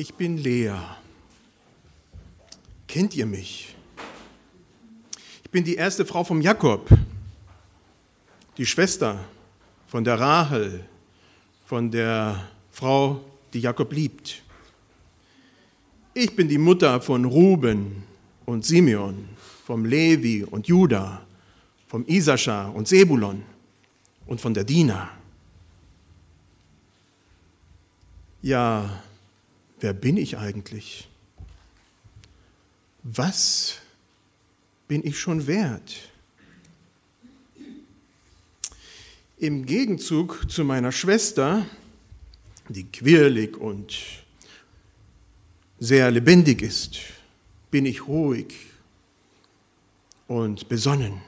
Ich bin Lea. Kennt ihr mich? Ich bin die erste Frau vom Jakob, die Schwester von der Rahel, von der Frau, die Jakob liebt. Ich bin die Mutter von Ruben und Simeon, vom Levi und Judah, vom Isaschar und Sebulon und von der Dina. Ja, wer bin ich eigentlich? Was bin ich schon wert? Im Gegenzug zu meiner Schwester, die quirlig und sehr lebendig ist, bin ich ruhig und besonnen.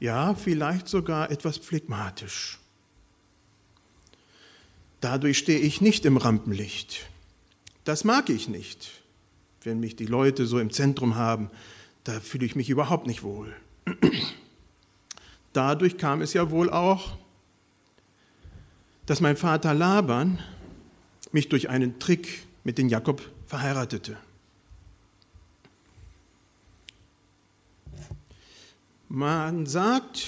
Ja, vielleicht sogar etwas phlegmatisch. Dadurch stehe ich nicht im Rampenlicht. Das mag ich nicht. Wenn mich die Leute so im Zentrum haben, da fühle ich mich überhaupt nicht wohl. Dadurch kam es ja wohl auch, dass mein Vater Laban mich durch einen Trick mit den Jakob verheiratete. Man sagt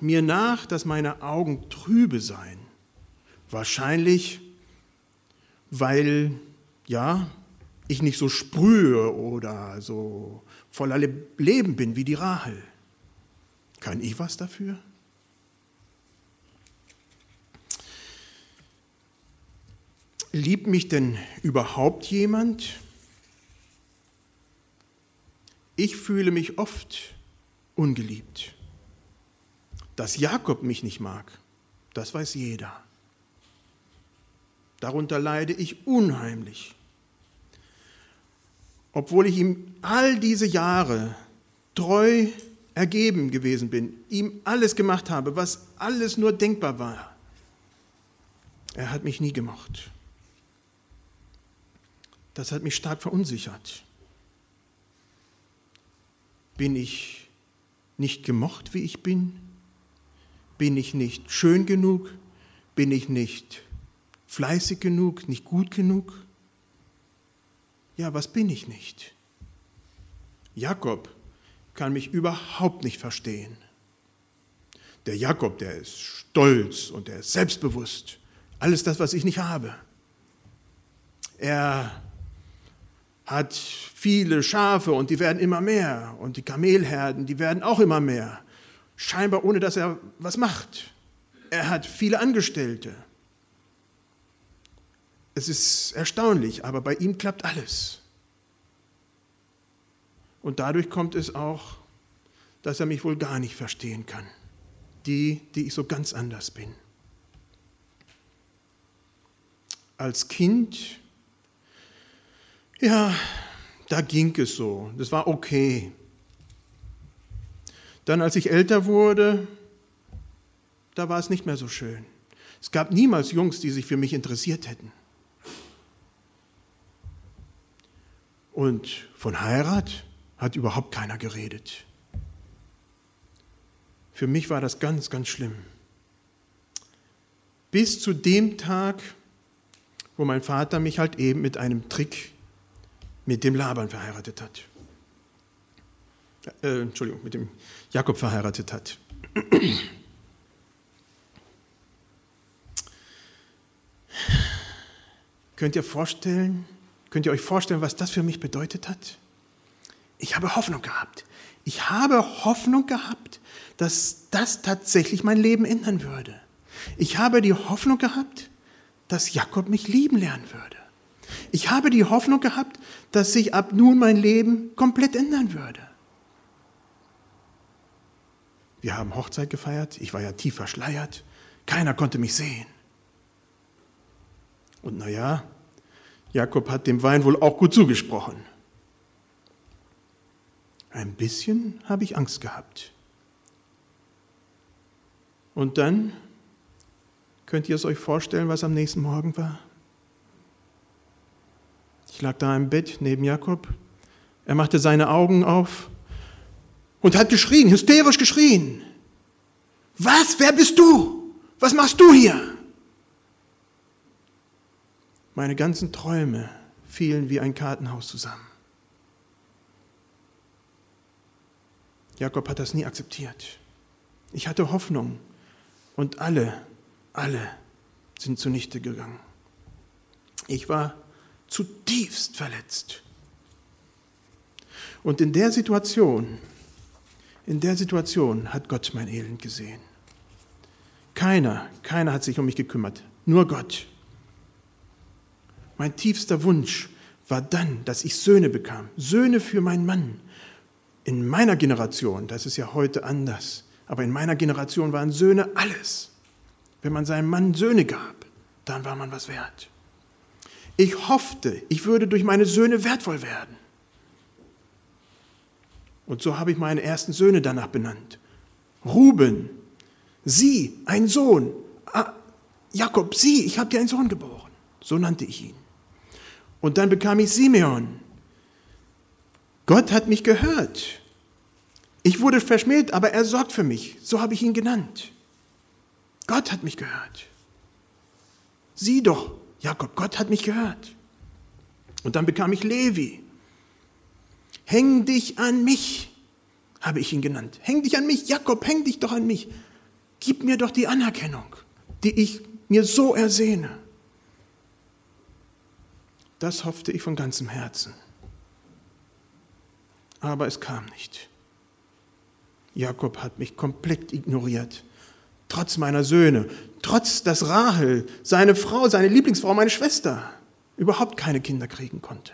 mir nach, dass meine Augen trübe seien. Wahrscheinlich, weil, ja, ich nicht so sprühe oder so voller Leben bin wie die Rahel. Kann ich was dafür? Liebt mich denn überhaupt jemand? Ich fühle mich oft ungeliebt. Dass Jakob mich nicht mag, das weiß jeder. Darunter leide ich unheimlich. Obwohl ich ihm all diese Jahre treu ergeben gewesen bin, ihm alles gemacht habe, was alles nur denkbar war. Er hat mich nie gemocht. Das hat mich stark verunsichert. Bin ich nicht gemocht, wie ich bin? Bin ich nicht schön genug? Bin ich nicht fleißig genug, nicht gut genug? Ja, was bin ich nicht? Jakob kann mich überhaupt nicht verstehen. Der Jakob, der ist stolz und der ist selbstbewusst. Alles das, was ich nicht habe. Er hat viele Schafe und die werden immer mehr. Und die Kamelherden, die werden auch immer mehr. Scheinbar ohne, dass er was macht. Er hat viele Angestellte. Es ist erstaunlich, aber bei ihm klappt alles. Und dadurch kommt es auch, dass er mich wohl gar nicht verstehen kann. Die, die ich so ganz anders bin. Als Kind, ja, da ging es so. Das war okay. Dann, als ich älter wurde, da war es nicht mehr so schön. Es gab niemals Jungs, die sich für mich interessiert hätten. Und von Heirat hat überhaupt keiner geredet. Für mich war das ganz, ganz schlimm. Bis zu dem Tag, wo mein Vater mich halt eben mit einem Trick mit dem Laban verheiratet hat. Äh, Entschuldigung, mit dem Jakob verheiratet hat. Könnt ihr vorstellen, Könnt ihr euch vorstellen, was das für mich bedeutet hat? Ich habe Hoffnung gehabt. Ich habe Hoffnung gehabt, dass das tatsächlich mein Leben ändern würde. Ich habe die Hoffnung gehabt, dass Jakob mich lieben lernen würde. Ich habe die Hoffnung gehabt, dass sich ab nun mein Leben komplett ändern würde. Wir haben Hochzeit gefeiert, ich war ja tief verschleiert, keiner konnte mich sehen. Und naja, Jakob hat dem Wein wohl auch gut zugesprochen. Ein bisschen habe ich Angst gehabt. Und dann könnt ihr es euch vorstellen, was am nächsten Morgen war? Ich lag da im Bett neben Jakob. Er machte seine Augen auf und hat geschrien, hysterisch geschrien. Was? Wer bist du? Was machst du hier? Meine ganzen Träume fielen wie ein Kartenhaus zusammen. Jakob hat das nie akzeptiert. Ich hatte Hoffnung und alle, alle sind zunichte gegangen. Ich war zutiefst verletzt. Und in der Situation, in der Situation hat Gott mein Elend gesehen. Keiner, keiner hat sich um mich gekümmert, nur Gott. Mein tiefster Wunsch war dann, dass ich Söhne bekam, Söhne für meinen Mann. In meiner Generation, das ist ja heute anders, aber in meiner Generation waren Söhne alles. Wenn man seinem Mann Söhne gab, dann war man was wert. Ich hoffte, ich würde durch meine Söhne wertvoll werden. Und so habe ich meine ersten Söhne danach benannt. Ruben, sie, ein Sohn. Ah, Jakob, sie, ich habe dir einen Sohn geboren. So nannte ich ihn. Und dann bekam ich Simeon. Gott hat mich gehört. Ich wurde verschmäht, aber er sorgt für mich. So habe ich ihn genannt. Gott hat mich gehört. Sieh doch, Jakob, Gott hat mich gehört. Und dann bekam ich Levi. Häng dich an mich, habe ich ihn genannt. Häng dich an mich, Jakob, häng dich doch an mich. Gib mir doch die Anerkennung, die ich mir so ersehne. Das hoffte ich von ganzem Herzen. Aber es kam nicht. Jakob hat mich komplett ignoriert. Trotz meiner Söhne, trotz dass Rahel, seine Frau, seine Lieblingsfrau, meine Schwester, überhaupt keine Kinder kriegen konnte.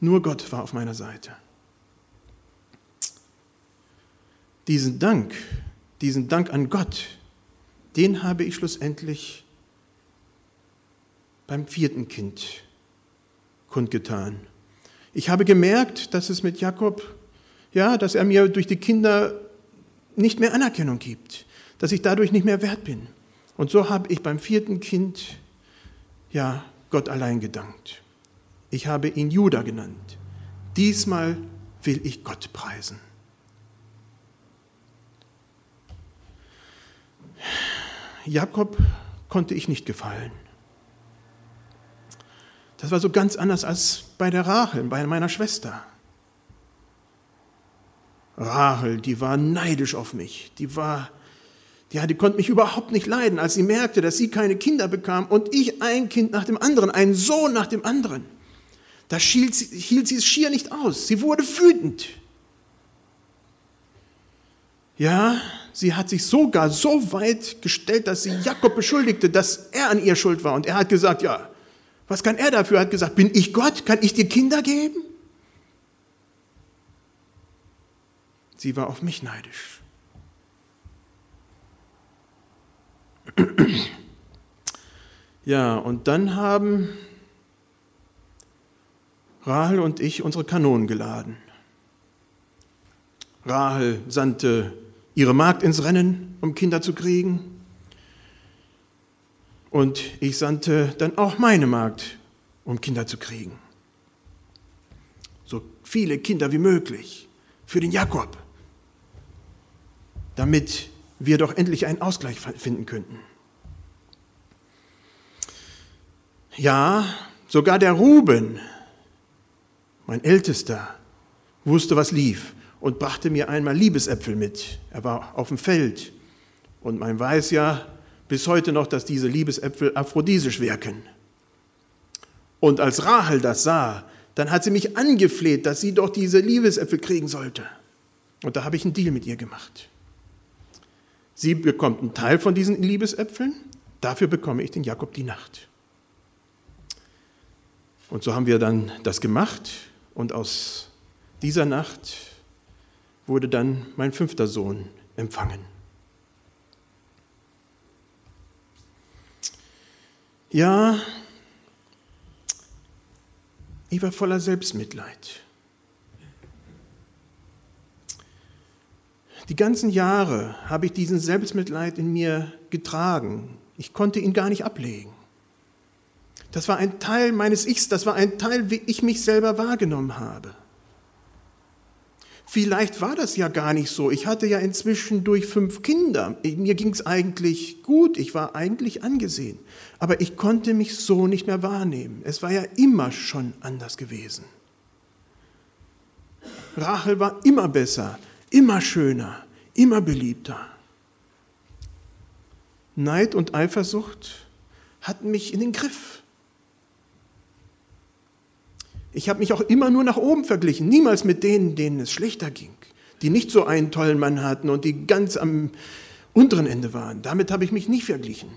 Nur Gott war auf meiner Seite. Diesen Dank, diesen Dank an Gott, den habe ich schlussendlich beim vierten Kind kundgetan. Ich habe gemerkt, dass es mit Jakob, ja, dass er mir durch die Kinder nicht mehr Anerkennung gibt, dass ich dadurch nicht mehr wert bin. Und so habe ich beim vierten Kind, ja, Gott allein gedankt. Ich habe ihn Judah genannt. Diesmal will ich Gott preisen. Jakob konnte ich nicht gefallen. Das war so ganz anders als bei der Rachel, bei meiner Schwester. Rachel, die war neidisch auf mich. Die war, ja, die konnte mich überhaupt nicht leiden, als sie merkte, dass sie keine Kinder bekam und ich ein Kind nach dem anderen, einen Sohn nach dem anderen. Da hielt sie, hielt sie es schier nicht aus. Sie wurde wütend. Ja, sie hat sich sogar so weit gestellt, dass sie Jakob beschuldigte, dass er an ihr schuld war. Und er hat gesagt, ja, was kann er dafür? Er hat gesagt, bin ich Gott? Kann ich dir Kinder geben? Sie war auf mich neidisch. Ja, und dann haben Rahel und ich unsere Kanonen geladen. Rahel sandte ihre Magd ins Rennen, um Kinder zu kriegen. Und ich sandte dann auch meine Magd, um Kinder zu kriegen. So viele Kinder wie möglich für den Jakob, damit wir doch endlich einen Ausgleich finden könnten. Ja, sogar der Ruben, mein Ältester, wusste, was lief und brachte mir einmal Liebesäpfel mit. Er war auf dem Feld und man weiß ja, bis heute noch, dass diese Liebesäpfel aphrodisisch wirken. Und als Rahel das sah, dann hat sie mich angefleht, dass sie doch diese Liebesäpfel kriegen sollte. Und da habe ich einen Deal mit ihr gemacht. Sie bekommt einen Teil von diesen Liebesäpfeln, dafür bekomme ich den Jakob die Nacht. Und so haben wir dann das gemacht und aus dieser Nacht wurde dann mein fünfter Sohn empfangen. Ja, ich war voller Selbstmitleid. Die ganzen Jahre habe ich diesen Selbstmitleid in mir getragen. Ich konnte ihn gar nicht ablegen. Das war ein Teil meines Ichs, das war ein Teil, wie ich mich selber wahrgenommen habe. Vielleicht war das ja gar nicht so. Ich hatte ja inzwischen durch fünf Kinder. Mir ging es eigentlich gut. Ich war eigentlich angesehen. Aber ich konnte mich so nicht mehr wahrnehmen. Es war ja immer schon anders gewesen. Rachel war immer besser, immer schöner, immer beliebter. Neid und Eifersucht hatten mich in den Griff. Ich habe mich auch immer nur nach oben verglichen, niemals mit denen, denen es schlechter ging, die nicht so einen tollen Mann hatten und die ganz am unteren Ende waren. Damit habe ich mich nicht verglichen.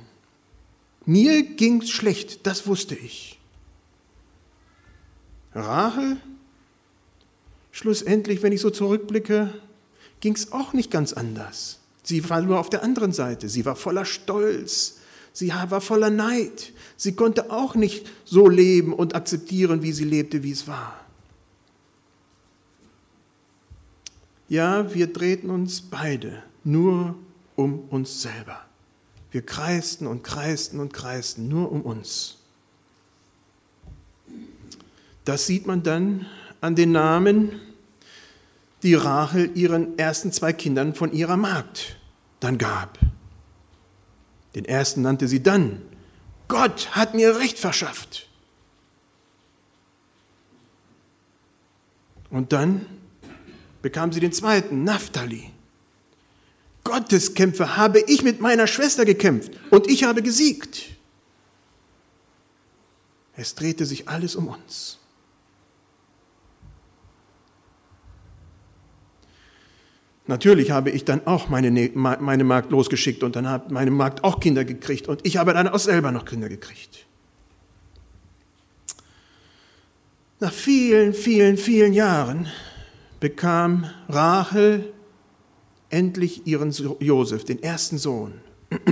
Mir ging es schlecht, das wusste ich. Rahel, schlussendlich, wenn ich so zurückblicke, ging es auch nicht ganz anders. Sie war nur auf der anderen Seite. Sie war voller Stolz. Sie war voller Neid. Sie konnte auch nicht so leben und akzeptieren, wie sie lebte, wie es war. Ja, wir drehten uns beide nur um uns selber. Wir kreisten und kreisten und kreisten nur um uns. Das sieht man dann an den Namen, die Rachel ihren ersten zwei Kindern von ihrer Magd dann gab. Den ersten nannte sie dann Gott hat mir Recht verschafft. Und dann bekam sie den zweiten, Naphtali. Gotteskämpfe habe ich mit meiner Schwester gekämpft und ich habe gesiegt. Es drehte sich alles um uns. Natürlich habe ich dann auch meine, ne-, meine Magd losgeschickt und dann hat meine Magd auch Kinder gekriegt und ich habe dann auch selber noch Kinder gekriegt. Nach vielen, vielen, vielen Jahren bekam Rachel endlich ihren Josef, den ersten Sohn.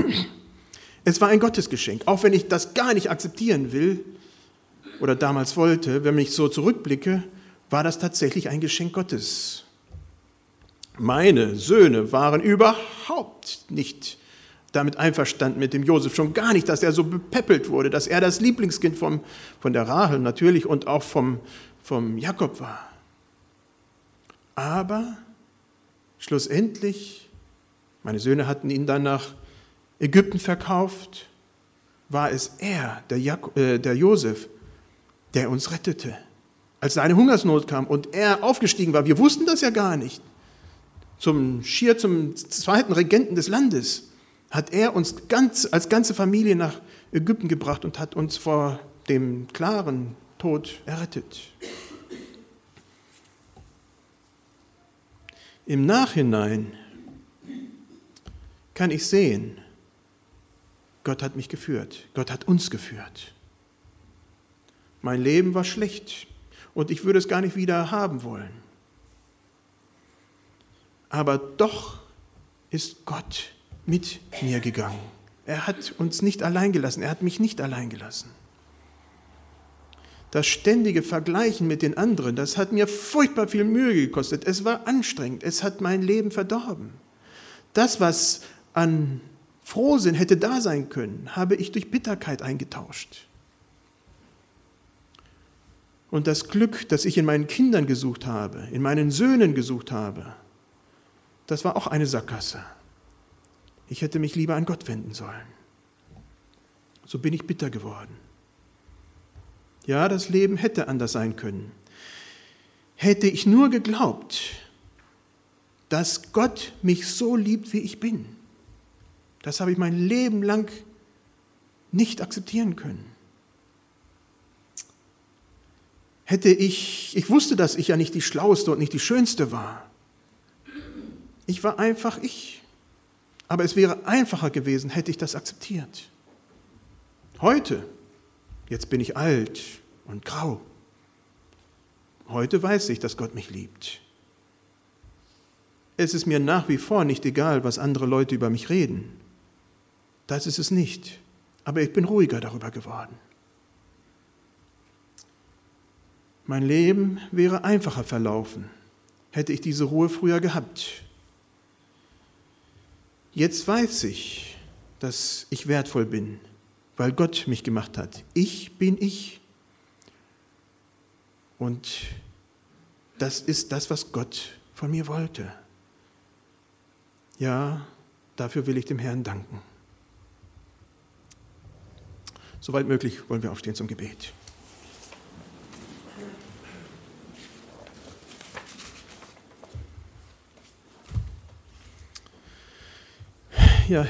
Es war ein Gottesgeschenk, auch wenn ich das gar nicht akzeptieren will oder damals wollte, wenn ich so zurückblicke, war das tatsächlich ein Geschenk Gottes. Meine Söhne waren überhaupt nicht damit einverstanden mit dem Josef, schon gar nicht, dass er so bepäppelt wurde, dass er das Lieblingskind vom, von der Rahel natürlich und auch vom, vom Jakob war. Aber schlussendlich, meine Söhne hatten ihn dann nach Ägypten verkauft, war es er, der, Jak äh, der Josef, der uns rettete. Als seine Hungersnot kam und er aufgestiegen war, wir wussten das ja gar nicht zum schier zum zweiten Regenten des Landes, hat er uns ganz, als ganze Familie nach Ägypten gebracht und hat uns vor dem klaren Tod errettet. Im Nachhinein kann ich sehen, Gott hat mich geführt, Gott hat uns geführt. Mein Leben war schlecht und ich würde es gar nicht wieder haben wollen. Aber doch ist Gott mit mir gegangen. Er hat uns nicht allein gelassen, er hat mich nicht allein gelassen. Das ständige Vergleichen mit den anderen, das hat mir furchtbar viel Mühe gekostet. Es war anstrengend, es hat mein Leben verdorben. Das, was an Frohsinn hätte da sein können, habe ich durch Bitterkeit eingetauscht. Und das Glück, das ich in meinen Kindern gesucht habe, in meinen Söhnen gesucht habe, das war auch eine Sackgasse. Ich hätte mich lieber an Gott wenden sollen. So bin ich bitter geworden. Ja, das Leben hätte anders sein können. Hätte ich nur geglaubt, dass Gott mich so liebt, wie ich bin. Das habe ich mein Leben lang nicht akzeptieren können. Hätte ich, ich wusste, dass ich ja nicht die Schlauste und nicht die Schönste war. Ich war einfach ich. Aber es wäre einfacher gewesen, hätte ich das akzeptiert. Heute, jetzt bin ich alt und grau. Heute weiß ich, dass Gott mich liebt. Es ist mir nach wie vor nicht egal, was andere Leute über mich reden. Das ist es nicht. Aber ich bin ruhiger darüber geworden. Mein Leben wäre einfacher verlaufen, hätte ich diese Ruhe früher gehabt. Jetzt weiß ich, dass ich wertvoll bin, weil Gott mich gemacht hat. Ich bin ich. Und das ist das, was Gott von mir wollte. Ja, dafür will ich dem Herrn danken. Soweit möglich wollen wir aufstehen zum Gebet. Ja, Herr.